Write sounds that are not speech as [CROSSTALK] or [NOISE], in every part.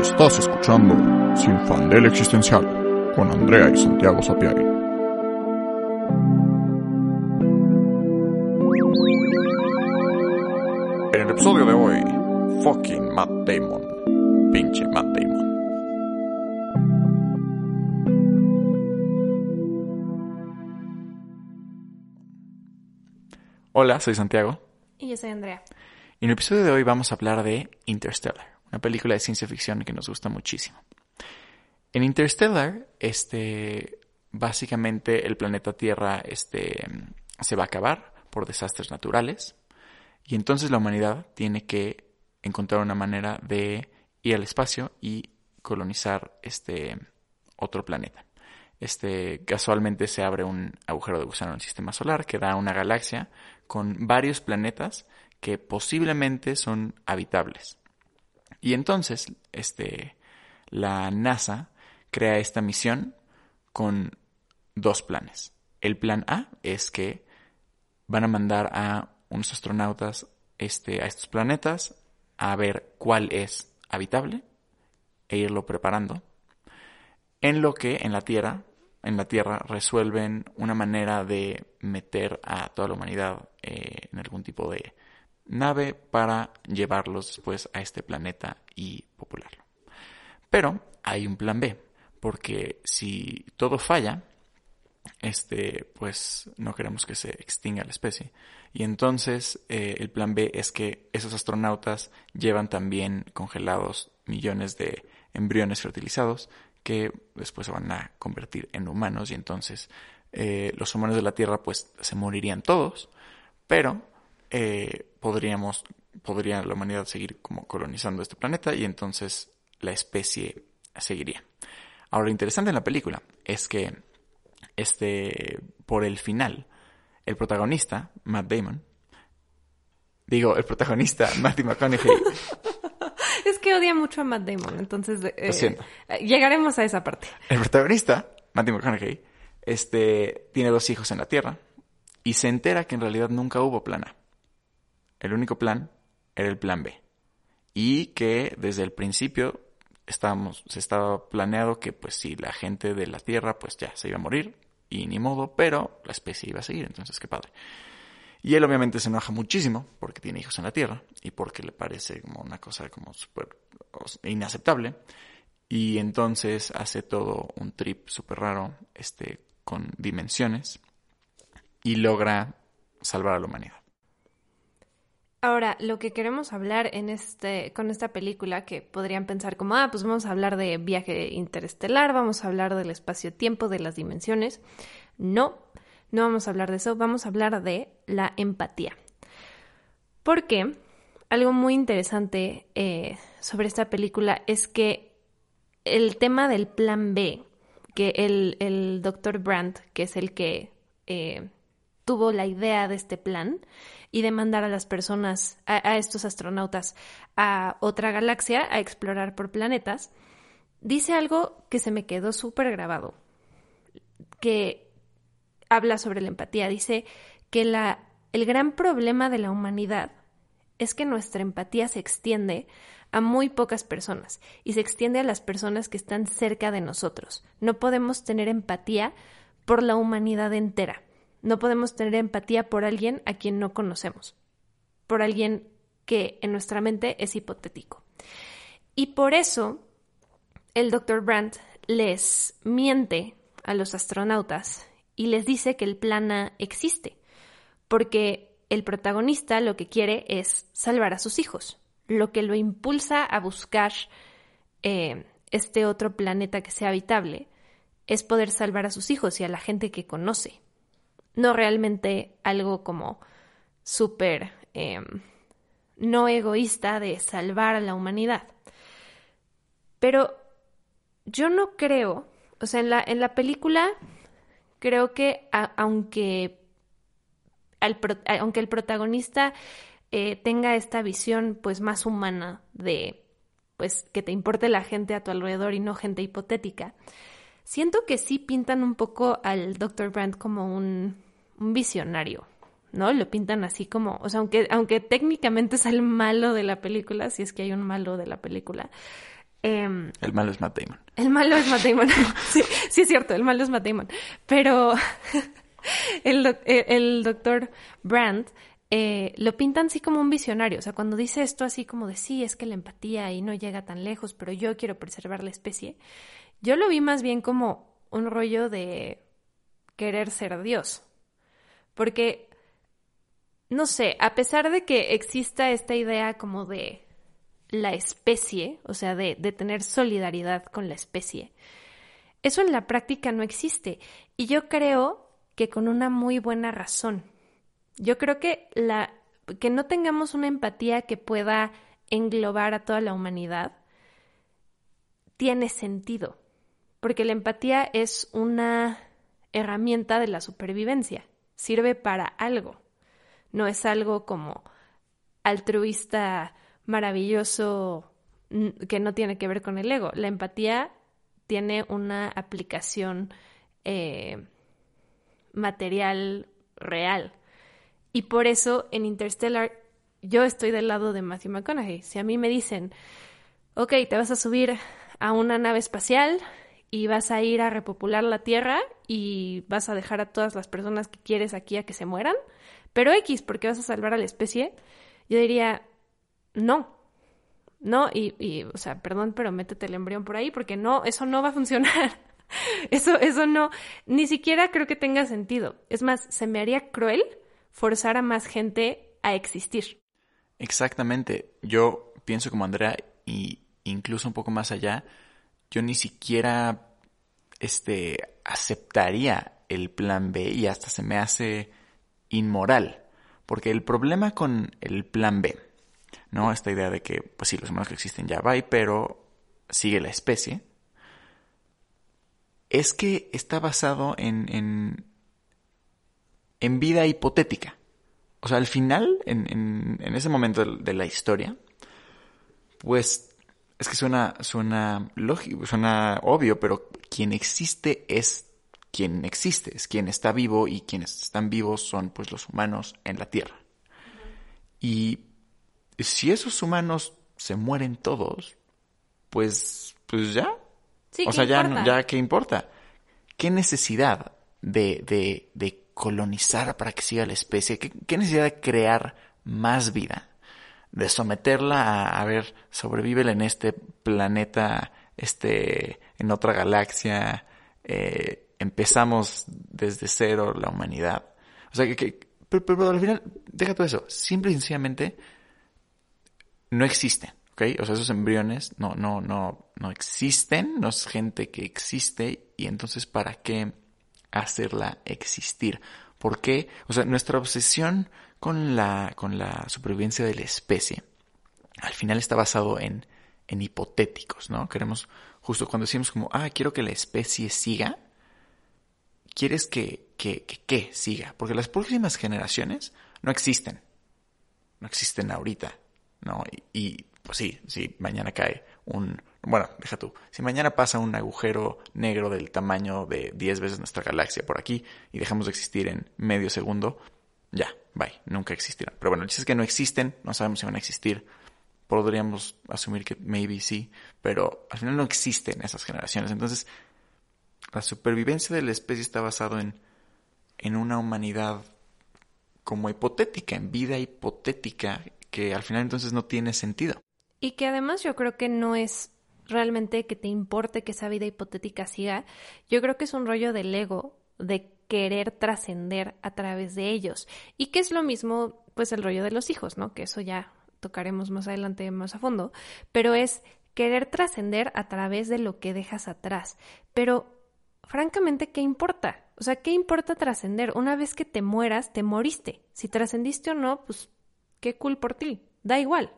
Estás escuchando Sin Fandel Existencial con Andrea y Santiago Sapiari. En el episodio de hoy, fucking Matt Damon. Pinche Matt Damon. Hola, soy Santiago. Y yo soy Andrea. En el episodio de hoy vamos a hablar de Interstellar, una película de ciencia ficción que nos gusta muchísimo. En Interstellar, este, básicamente el planeta Tierra este, se va a acabar por desastres naturales y entonces la humanidad tiene que encontrar una manera de ir al espacio y colonizar este otro planeta. Este, casualmente se abre un agujero de gusano en el sistema solar que da una galaxia con varios planetas que posiblemente son habitables. Y entonces, este, la NASA crea esta misión con dos planes. El plan A es que van a mandar a unos astronautas este, a estos planetas a ver cuál es habitable e irlo preparando. En lo que en la Tierra, en la Tierra resuelven una manera de meter a toda la humanidad eh, en algún tipo de nave para llevarlos después a este planeta y popularlo. Pero hay un plan B, porque si todo falla, este, pues no queremos que se extinga la especie. Y entonces eh, el plan B es que esos astronautas llevan también congelados millones de embriones fertilizados que después se van a convertir en humanos y entonces eh, los humanos de la Tierra pues se morirían todos, pero eh, podríamos, podría la humanidad seguir como colonizando este planeta y entonces la especie seguiría. Ahora, lo interesante en la película es que este, por el final, el protagonista, Matt Damon, digo, el protagonista, [LAUGHS] Matthew McConaughey, [LAUGHS] Es que odia mucho a Matt Damon, entonces eh, Lo siento. eh, llegaremos a esa parte. el protagonista, Matthew McConaughey, este, tiene dos hijos en la Tierra y se entera que en realidad nunca hubo plan A. El único plan era el plan B. Y que desde el principio estábamos, se estaba planeado que pues si la gente de la Tierra pues ya se iba a morir y ni modo, pero la especie iba a seguir, entonces qué padre. Y él obviamente se enoja muchísimo porque tiene hijos en la Tierra y porque le parece como una cosa como súper inaceptable. Y entonces hace todo un trip súper raro, este, con dimensiones y logra salvar a la humanidad. Ahora, lo que queremos hablar en este, con esta película, que podrían pensar como, ah, pues vamos a hablar de viaje interestelar, vamos a hablar del espacio-tiempo, de las dimensiones. No, no vamos a hablar de eso, vamos a hablar de la empatía. Porque algo muy interesante eh, sobre esta película es que el tema del plan B, que el, el doctor Brandt, que es el que eh, tuvo la idea de este plan y de mandar a las personas, a, estos astronautas, a otra galaxia a explorar por planetas, dice algo que se me quedó súper grabado, que habla sobre la empatía. Dice que la, el gran problema de la humanidad es que nuestra empatía se extiende a muy pocas personas y se extiende a las personas que están cerca de nosotros. No podemos tener empatía por la humanidad entera. No podemos tener empatía por alguien a quien no conocemos, por alguien que en nuestra mente es hipotético. Y por eso el Dr. Brandt les miente a los astronautas y les dice que el plan A existe, porque el protagonista lo que quiere es salvar a sus hijos, lo que lo impulsa a buscar eh, este otro planeta que sea habitable es poder salvar a sus hijos y a la gente que conoce, no realmente algo como súper eh, no egoísta de salvar a la humanidad. Pero yo no creo, o sea, en la, en la película creo que aunque, aunque el protagonista eh, tenga esta visión pues más humana de pues que te importe la gente a tu alrededor y no gente hipotética, siento que sí pintan un poco al Dr. Brandt como un, un visionario, ¿no? Lo pintan así como, o sea, aunque, aunque técnicamente [LAUGHS] es el malo de la película, si es que hay un malo de la película, Em, el malo es Matt Damon. El malo es Matt Damon. [LAUGHS] [LAUGHS] sí, sí, es cierto, el malo es Matt Damon. Pero el, el, doctor Brandt eh, lo pintan así como un visionario. O sea, cuando dice esto así como de sí, es que la empatía ahí no llega tan lejos, pero yo quiero preservar la especie. Yo lo vi más bien como un rollo de querer ser Dios. Porque, no sé, a pesar de que exista esta idea como de la especie, o sea, de, de tener solidaridad con la especie, eso en la práctica no existe. Y yo creo que con una muy buena razón. Yo creo que la que no tengamos una empatía que pueda englobar a toda la humanidad tiene sentido, porque la empatía es una herramienta de la supervivencia, sirve para algo, no es algo como altruista maravilloso que no tiene que ver con el ego. La empatía tiene una aplicación eh, material real. Y por eso en Interstellar yo estoy del lado de Matthew McConaughey. Si a mí me dicen, ok, te vas a subir a una nave espacial y vas a ir a repopular la Tierra y vas a dejar a todas las personas que quieres aquí a que se mueran, pero X, porque vas a salvar a la especie, yo diría, no, no, y, o sea, perdón, pero métete el embrión por ahí porque no, eso no va a funcionar. [LAUGHS] Eso, eso no, ni siquiera creo que tenga sentido. Es más, se me haría cruel forzar a más gente a existir. Exactamente. Yo pienso como Andrea y incluso un poco más allá, yo ni siquiera este aceptaría el plan B y hasta se me hace inmoral, porque el problema con el plan B, ¿no? Esta idea de que pues sí, los humanos que existen ya va, pero sigue la especie es que está basado en, en, en vida hipotética. O sea, al final, en, en, en ese momento de, la historia, pues es que suena, suena lógico, suena obvio, pero quien existe es quien existe, es quien está vivo y quienes están vivos son pues los humanos en la Tierra. Y si esos humanos se mueren todos, pues, pues ya, o sea, ya, ya, ¿qué importa? ¿Qué necesidad de, de, de colonizar para que siga la especie? ¿Qué, necesidad de crear más vida? De someterla a, a ver, sobrevive en este planeta, este, en otra galaxia, eh, empezamos desde cero la humanidad. O sea, que, pero, pero, al final, deja todo eso, simple y sencillamente no existen. O sea, esos embriones no, no, no, no existen, no es gente que existe y entonces ¿para qué hacerla existir? ¿Por qué? O sea, nuestra obsesión con la, con la supervivencia de la especie al final está basado en, en hipotéticos, ¿no? Queremos, justo cuando decimos como, ah, quiero que la especie siga, quieres que, que, que, que siga, porque las próximas generaciones no existen, no existen ahorita, ¿no? y pues sí, si mañana cae un... Bueno, deja tú. Si mañana pasa un agujero negro del tamaño de 10 veces nuestra galaxia por aquí y dejamos de existir en medio segundo, ya, bye, nunca existirán. Pero bueno, el es que no existen, no sabemos si van a existir. Podríamos asumir que maybe sí, pero al final no existen esas generaciones. Entonces, la supervivencia de la especie está basado en, en una humanidad como hipotética, en vida hipotética, que al final entonces no tiene sentido. Y que además yo creo que no es realmente que te importe que esa vida hipotética siga. Yo creo que es un rollo del ego, de querer trascender a través de ellos. Y que es lo mismo, pues, el rollo de los hijos, ¿no? Que eso ya tocaremos más adelante más a fondo. Pero es querer trascender a través de lo que dejas atrás. Pero, francamente, ¿qué importa? O sea, ¿qué importa trascender? Una vez que te mueras, te moriste. Si trascendiste o no, pues, qué cool por ti. Da igual.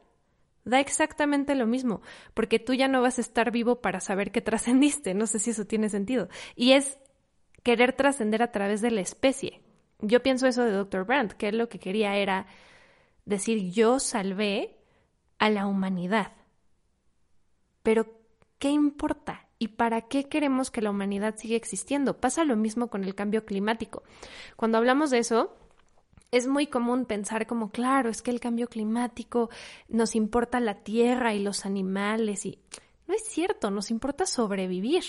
Da exactamente lo mismo, porque tú ya no vas a estar vivo para saber que trascendiste, no sé si eso tiene sentido. Y es querer trascender a través de la especie. Yo pienso eso de Dr. Brandt, que lo que quería era decir yo salvé a la humanidad. Pero, ¿qué importa? ¿Y para qué queremos que la humanidad siga existiendo? Pasa lo mismo con el cambio climático. Cuando hablamos de eso, es muy común pensar como, claro, es que el cambio climático nos importa la tierra y los animales y... No es cierto, nos importa sobrevivir.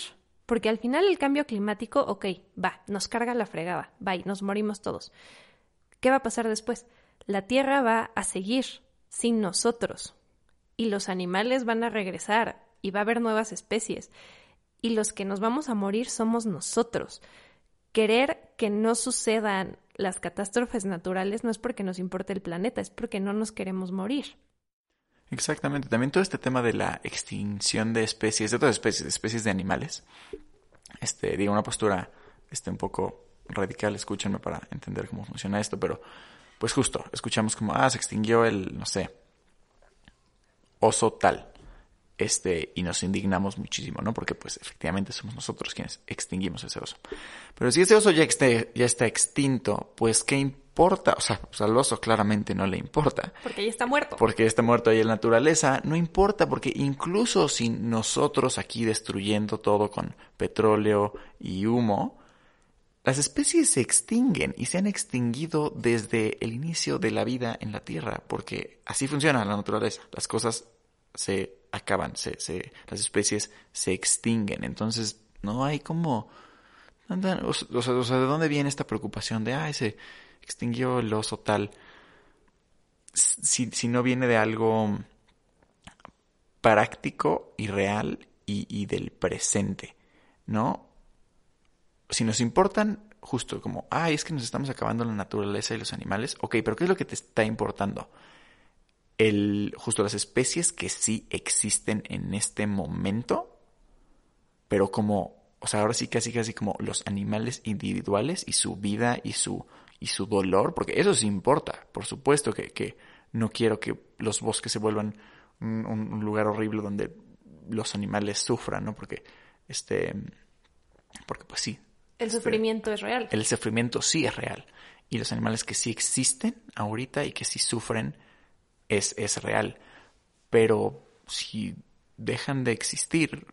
Porque al final el cambio climático, ok, va, nos carga la fregada, va, y nos morimos todos. ¿Qué va a pasar después? La Tierra va a seguir sin nosotros. Y los animales van a regresar y va a haber nuevas especies. Y los que nos vamos a morir somos nosotros. Querer que no sucedan las catástrofes naturales no es porque nos importe el planeta, es porque no nos queremos morir. Exactamente. También todo este tema de la extinción de especies, de todas especies, de especies de animales. Este, digo, una postura este, un poco radical, escúchenme para entender cómo funciona esto, pero pues justo, escuchamos como, ah, se extinguió el, no sé, oso tal este, y nos indignamos muchísimo, ¿no? Porque pues efectivamente somos nosotros quienes extinguimos ese oso. Pero si ese oso ya, ya está extinto, pues ¿qué importa? O sea, pues, al oso claramente no le importa. Porque ya está muerto. Porque está muerto ahí en la naturaleza, no importa, porque incluso si nosotros aquí destruyendo todo con petróleo y humo, las especies se extinguen y se han extinguido desde el inicio de la vida en la Tierra, porque así funciona la naturaleza. Las cosas se acaban, se, se, las especies se extinguen. Entonces, no hay como... O sea, ¿de dónde viene esta preocupación de, ay, se extinguió el oso tal? Si, si no viene de algo práctico y real y, y del presente, ¿no? Si nos importan justo como, ay, es que nos estamos acabando la naturaleza y los animales, ok, pero ¿qué es lo que te está importando? el, justo las especies que sí existen en este momento, pero como, o sea, ahora sí casi casi como los animales individuales y su vida y su, y su dolor, porque eso sí importa, por supuesto que, que no quiero que los bosques se vuelvan un, lugar horrible donde los animales sufran, ¿no? Porque, este, porque pues sí. El este, sufrimiento es real. El sufrimiento sí es real. Y los animales que sí existen ahorita y que sí sufren, es, es real. Pero si dejan de existir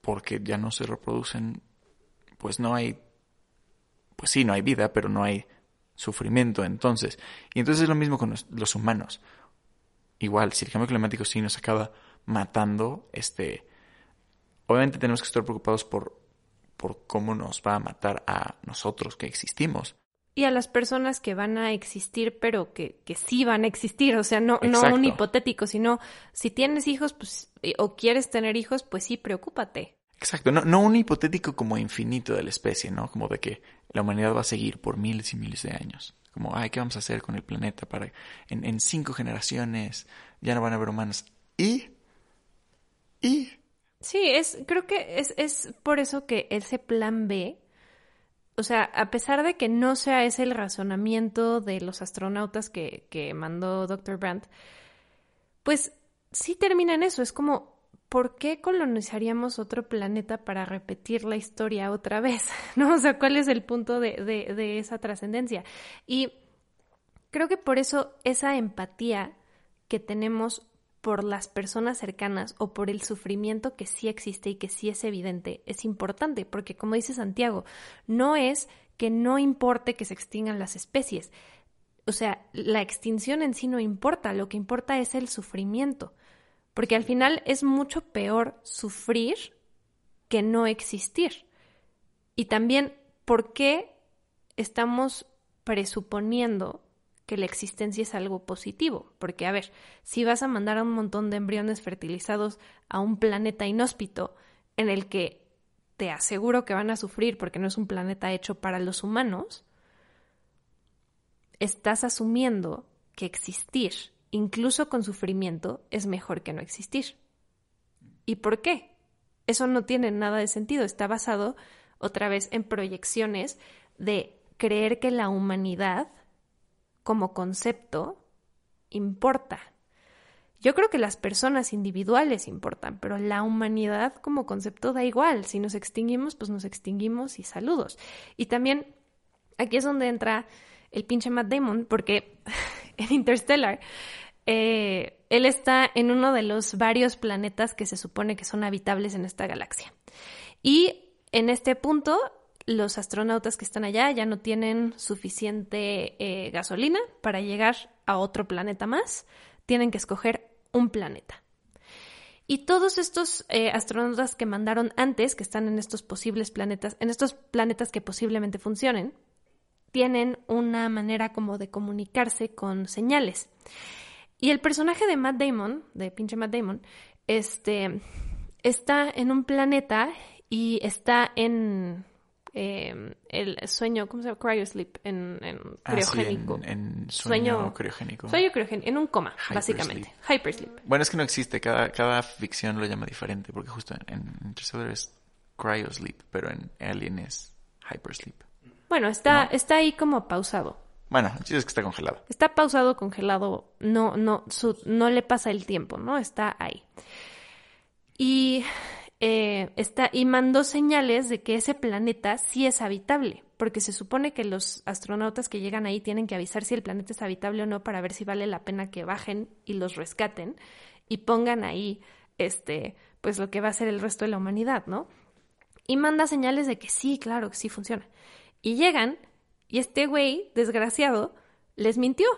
porque ya no se reproducen, pues no hay, pues sí, no hay vida, pero no hay sufrimiento entonces. Y entonces es lo mismo con los, humanos. Igual, si el cambio climático sí nos acaba matando, este, obviamente tenemos que estar preocupados por, por cómo nos va a matar a nosotros que existimos y a las personas que van a existir, pero que, que sí van a existir, o sea, no, no un hipotético, sino si tienes hijos, pues, o quieres tener hijos, pues sí, preocúpate. Exacto, no, no un hipotético como infinito de la especie, ¿no? Como de que la humanidad va a seguir por miles y miles de años. Como, ay, ¿qué vamos a hacer con el planeta para en, cinco generaciones ya no van a haber humanos? Y, y. Sí, es, creo que es, es por eso que ese plan B o sea, a pesar de que no sea ese el razonamiento de los astronautas que, que mandó Dr. Brandt, pues sí termina en eso. Es como, ¿por qué colonizaríamos otro planeta para repetir la historia otra vez? [LAUGHS] ¿No? O sea, ¿cuál es el punto de, de, de esa trascendencia? Y creo que por eso esa empatía que tenemos por las personas cercanas o por el sufrimiento que sí existe y que sí es evidente es importante, porque como dice Santiago, no es que no importe que se extingan las especies. O sea, la extinción en sí no importa, lo que importa es el sufrimiento, porque al final es mucho peor sufrir que no existir. Y también, ¿por qué estamos presuponiendo que la existencia es algo positivo, porque a ver, si vas a mandar a un montón de embriones fertilizados a un planeta inhóspito en el que te aseguro que van a sufrir porque no es un planeta hecho para los humanos, estás asumiendo que existir, incluso con sufrimiento, es mejor que no existir. ¿Y por qué? Eso no tiene nada de sentido, está basado otra vez en proyecciones de creer que la humanidad como concepto importa. Yo creo que las personas individuales importan, pero la humanidad como concepto da igual. Si nos extinguimos, pues nos extinguimos y saludos. Y también aquí es donde entra el pinche Matt Damon, porque [LAUGHS] [LAUGHS] en Interstellar eh, él está en uno de los varios planetas que se supone que son habitables en esta galaxia. Y en este punto los astronautas que están allá ya no tienen suficiente eh, gasolina para llegar a otro planeta más, tienen que escoger un planeta. Y todos estos eh, astronautas que mandaron antes, que están en estos posibles planetas, en estos planetas que posiblemente funcionen, tienen una manera como de comunicarse con señales. Y el personaje de Matt Damon, de pinche Matt Damon, este, está en un planeta y está en eh, el sueño, ¿cómo se llama? Cryosleep, en, en Ah, sí, criogénico. en, en sueño, criogénico. Sueño criogénico, en un coma, Hypersleep. básicamente. Hypersleep. Bueno, es que no existe, cada, cada ficción lo llama diferente, porque justo en, en Interstellar es cryosleep, pero en Alien es hypersleep. Bueno, está, está ahí como pausado. Bueno, el chiste es que está congelado. Está pausado, congelado, no, no, su- no le pasa el tiempo, ¿no? Está ahí. Y eh, está, y mandó señales de que ese planeta sí es habitable, porque se supone que los astronautas que llegan ahí tienen que avisar si el planeta es habitable o no para ver si vale la pena que bajen y los rescaten y pongan ahí, este, pues lo que va a ser el resto de la humanidad, ¿no? Y manda señales de que sí, claro, que sí funciona. Y llegan y este güey, desgraciado, les mintió.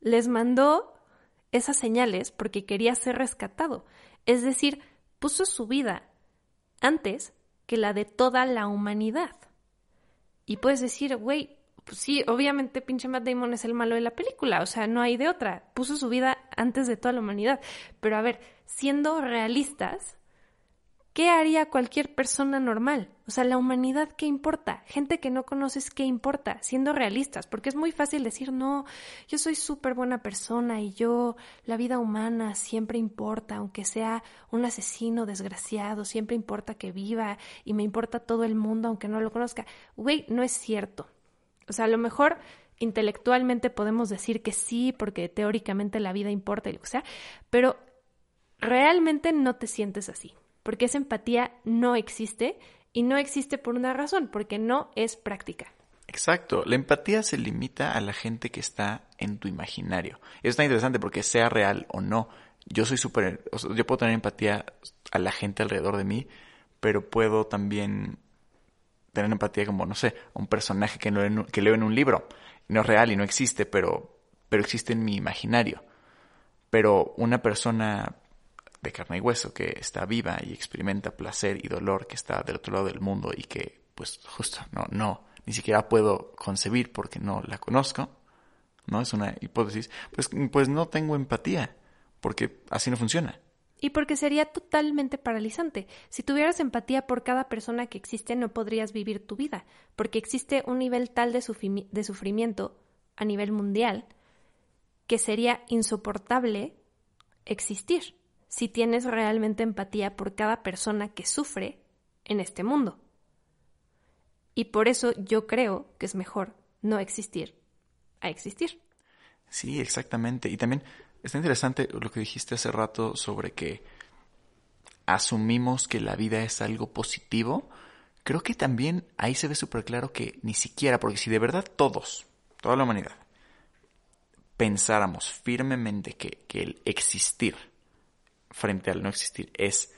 Les mandó esas señales porque quería ser rescatado. Es decir, puso su vida antes que la de toda la humanidad. Y puedes decir, güey, pues sí, obviamente pinche Matt Damon es el malo de la película, o sea, no hay de otra. Puso su vida antes de toda la humanidad. Pero a ver, siendo realistas, ¿qué haría cualquier persona normal? O sea, la humanidad, ¿qué importa? Gente que no conoces, ¿qué importa? Siendo realistas, porque es muy fácil decir, no, yo soy súper buena persona y yo, la vida humana siempre importa, aunque sea un asesino desgraciado, siempre importa que viva y me importa todo el mundo, aunque no lo conozca. Güey, no es cierto. O sea, a lo mejor intelectualmente podemos decir que sí, porque teóricamente la vida importa y lo que sea, pero realmente no te sientes así, porque esa empatía no existe y no existe por una razón, porque no es práctica. Exacto, la empatía se limita a la gente que está en tu imaginario. Y es tan interesante porque sea real o no, yo soy súper, yo puedo tener empatía a la gente alrededor de mí, pero puedo también tener empatía como, no sé, a un personaje que, no, que leo en un libro. No es real y no existe, pero, pero existe en mi imaginario. Pero una persona de carne y hueso que está viva y experimenta placer y dolor, que está del otro lado del mundo y que, pues, justo, no, no, ni siquiera puedo concebir porque no la conozco, ¿no? Es una hipótesis. Pues, pues no tengo empatía, porque así no funciona. Y porque sería totalmente paralizante. Si tuvieras empatía por cada persona que existe, no podrías vivir tu vida, porque existe un nivel tal de, de sufrimiento a nivel mundial que sería insoportable existir si tienes realmente empatía por cada persona que sufre en este mundo. Y por eso yo creo que es mejor no existir a existir. Sí, exactamente. Y también está interesante lo que dijiste hace rato sobre que asumimos que la vida es algo positivo. Creo que también ahí se ve súper claro que ni siquiera, porque si de verdad todos, toda la humanidad, pensáramos firmemente que, que el existir frente al no existir es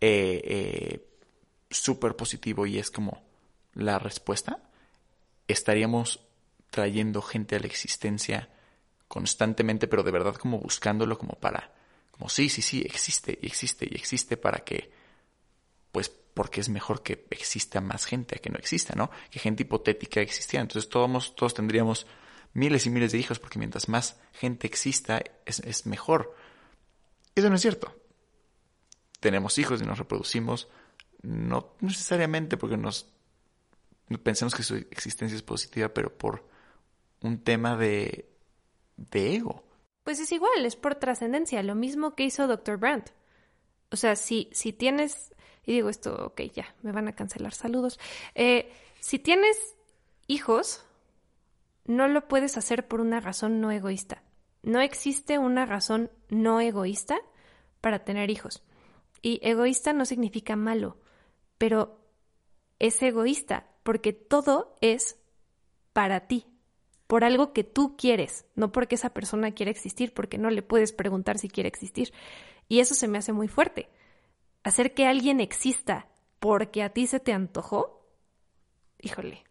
eh, eh, súper positivo y es como la respuesta, estaríamos trayendo gente a la existencia constantemente, pero de verdad como buscándolo como para, como sí, sí, sí, existe y existe y existe para que, pues porque es mejor que exista más gente a que no exista, ¿no? Que gente hipotética existiera. Entonces todos, todos tendríamos miles y miles de hijos porque mientras más gente exista es, es mejor. Eso no es cierto. Tenemos hijos y nos reproducimos, no necesariamente porque nos pensamos que su existencia es positiva, pero por un tema de, de ego. Pues es igual, es por trascendencia, lo mismo que hizo Dr. Brandt. O sea, si, si tienes, y digo esto, ok, ya, me van a cancelar saludos. Eh, si tienes hijos, no lo puedes hacer por una razón no egoísta. No existe una razón no egoísta para tener hijos. Y egoísta no significa malo, pero es egoísta porque todo es para ti, por algo que tú quieres, no porque esa persona quiere existir, porque no le puedes preguntar si quiere existir. Y eso se me hace muy fuerte. Hacer que alguien exista porque a ti se te antojó, híjole,